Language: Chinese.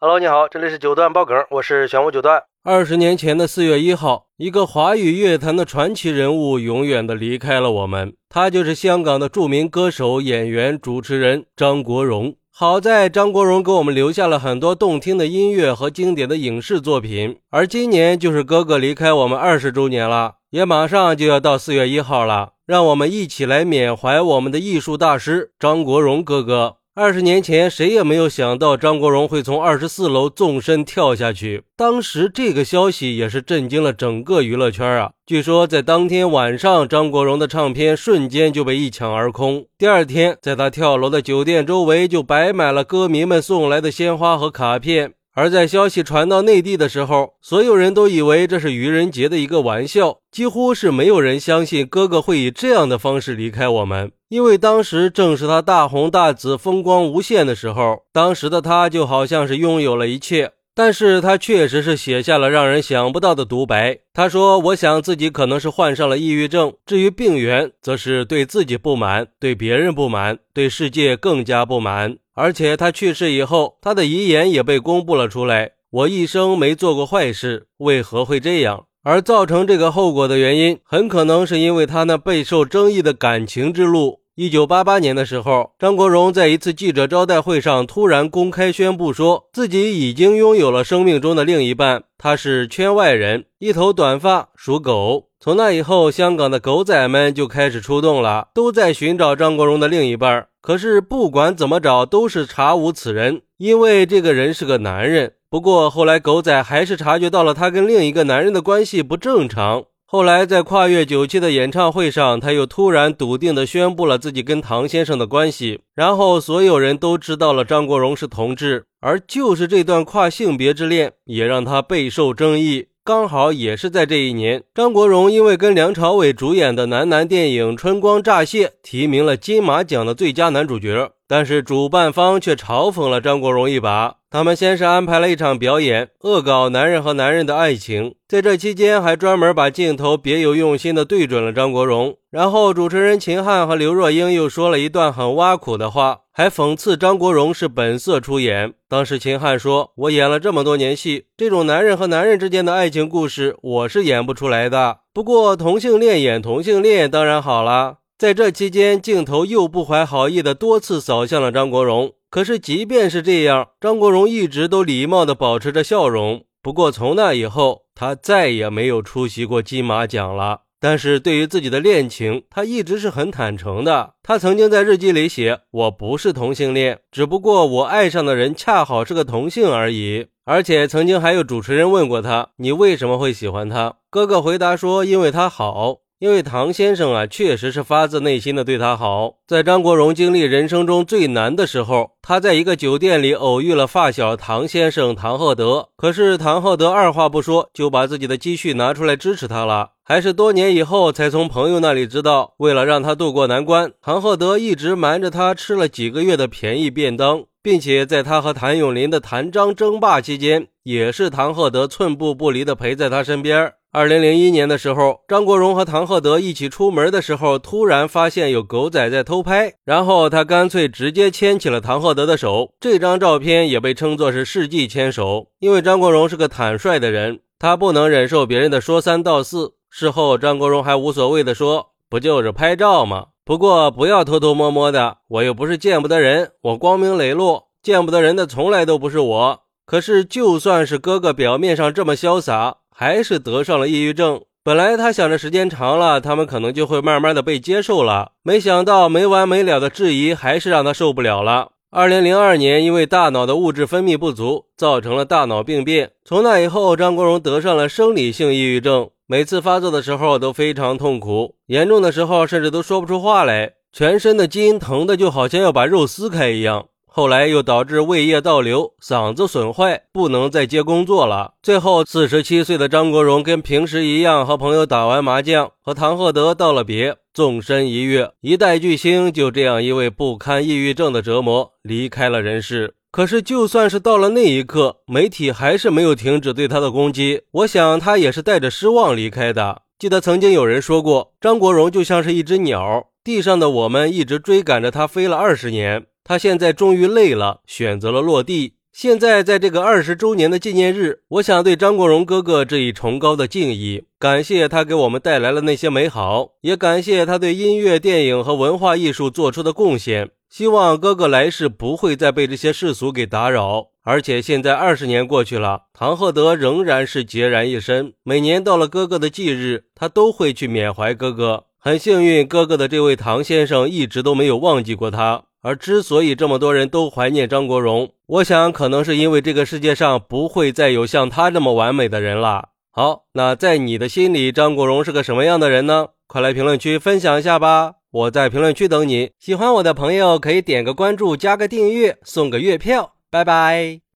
Hello，你好，这里是九段爆梗，我是玄武九段。二十年前的四月一号，一个华语乐坛的传奇人物永远的离开了我们，他就是香港的著名歌手、演员、主持人张国荣。好在张国荣给我们留下了很多动听的音乐和经典的影视作品，而今年就是哥哥离开我们二十周年了，也马上就要到四月一号了，让我们一起来缅怀我们的艺术大师张国荣哥哥。二十年前，谁也没有想到张国荣会从二十四楼纵身跳下去。当时这个消息也是震惊了整个娱乐圈啊！据说在当天晚上，张国荣的唱片瞬间就被一抢而空。第二天，在他跳楼的酒店周围就摆满了歌迷们送来的鲜花和卡片。而在消息传到内地的时候，所有人都以为这是愚人节的一个玩笑，几乎是没有人相信哥哥会以这样的方式离开我们。因为当时正是他大红大紫、风光无限的时候，当时的他就好像是拥有了一切。但是他确实是写下了让人想不到的独白。他说：“我想自己可能是患上了抑郁症，至于病源，则是对自己不满，对别人不满，对世界更加不满。而且他去世以后，他的遗言也被公布了出来。我一生没做过坏事，为何会这样？而造成这个后果的原因，很可能是因为他那备受争议的感情之路。”一九八八年的时候，张国荣在一次记者招待会上突然公开宣布，说自己已经拥有了生命中的另一半，他是圈外人，一头短发，属狗。从那以后，香港的狗仔们就开始出动了，都在寻找张国荣的另一半。可是不管怎么找，都是查无此人，因为这个人是个男人。不过后来，狗仔还是察觉到了他跟另一个男人的关系不正常。后来，在跨越九七的演唱会上，他又突然笃定地宣布了自己跟唐先生的关系，然后所有人都知道了张国荣是同志，而就是这段跨性别之恋，也让他备受争议。刚好也是在这一年，张国荣因为跟梁朝伟主演的男男电影《春光乍泄》提名了金马奖的最佳男主角，但是主办方却嘲讽了张国荣一把。他们先是安排了一场表演，恶搞男人和男人的爱情，在这期间还专门把镜头别有用心的对准了张国荣。然后主持人秦汉和刘若英又说了一段很挖苦的话，还讽刺张国荣是本色出演。当时秦汉说：“我演了这么多年戏，这种男人和男人之间的爱情故事，我是演不出来的。不过同性恋演同性恋当然好了。”在这期间，镜头又不怀好意的多次扫向了张国荣。可是，即便是这样，张国荣一直都礼貌地保持着笑容。不过，从那以后，他再也没有出席过金马奖了。但是，对于自己的恋情，他一直是很坦诚的。他曾经在日记里写：“我不是同性恋，只不过我爱上的人恰好是个同性而已。”而且，曾经还有主持人问过他：“你为什么会喜欢他？”哥哥回答说：“因为他好。”因为唐先生啊，确实是发自内心的对他好。在张国荣经历人生中最难的时候，他在一个酒店里偶遇了发小唐先生唐鹤德。可是唐鹤德二话不说，就把自己的积蓄拿出来支持他了。还是多年以后才从朋友那里知道，为了让他渡过难关，唐鹤德一直瞒着他吃了几个月的便宜便当，并且在他和谭咏麟的谭张争霸期间，也是唐鹤德寸步不离的陪在他身边。二零零一年的时候，张国荣和唐鹤德一起出门的时候，突然发现有狗仔在偷拍，然后他干脆直接牵起了唐鹤德的手。这张照片也被称作是世纪牵手，因为张国荣是个坦率的人，他不能忍受别人的说三道四。事后，张国荣还无所谓的说：“不就是拍照吗？不过不要偷偷摸摸的，我又不是见不得人，我光明磊落，见不得人的从来都不是我。可是，就算是哥哥表面上这么潇洒。”还是得上了抑郁症。本来他想着时间长了，他们可能就会慢慢的被接受了。没想到没完没了的质疑，还是让他受不了了。二零零二年，因为大脑的物质分泌不足，造成了大脑病变。从那以后，张国荣得上了生理性抑郁症。每次发作的时候都非常痛苦，严重的时候甚至都说不出话来，全身的筋疼的就好像要把肉撕开一样。后来又导致胃液倒流，嗓子损坏，不能再接工作了。最后，四十七岁的张国荣跟平时一样，和朋友打完麻将，和唐鹤德道了别，纵身一跃，一代巨星就这样因为不堪抑郁症的折磨离开了人世。可是，就算是到了那一刻，媒体还是没有停止对他的攻击。我想，他也是带着失望离开的。记得曾经有人说过，张国荣就像是一只鸟，地上的我们一直追赶着他飞了二十年。他现在终于累了，选择了落地。现在在这个二十周年的纪念日，我想对张国荣哥哥致以崇高的敬意，感谢他给我们带来了那些美好，也感谢他对音乐、电影和文化艺术做出的贡献。希望哥哥来世不会再被这些世俗给打扰。而且现在二十年过去了，唐鹤德仍然是孑然一身。每年到了哥哥的忌日，他都会去缅怀哥哥。很幸运，哥哥的这位唐先生一直都没有忘记过他。而之所以这么多人都怀念张国荣，我想可能是因为这个世界上不会再有像他这么完美的人了。好，那在你的心里，张国荣是个什么样的人呢？快来评论区分享一下吧！我在评论区等你。喜欢我的朋友可以点个关注，加个订阅，送个月票。拜拜。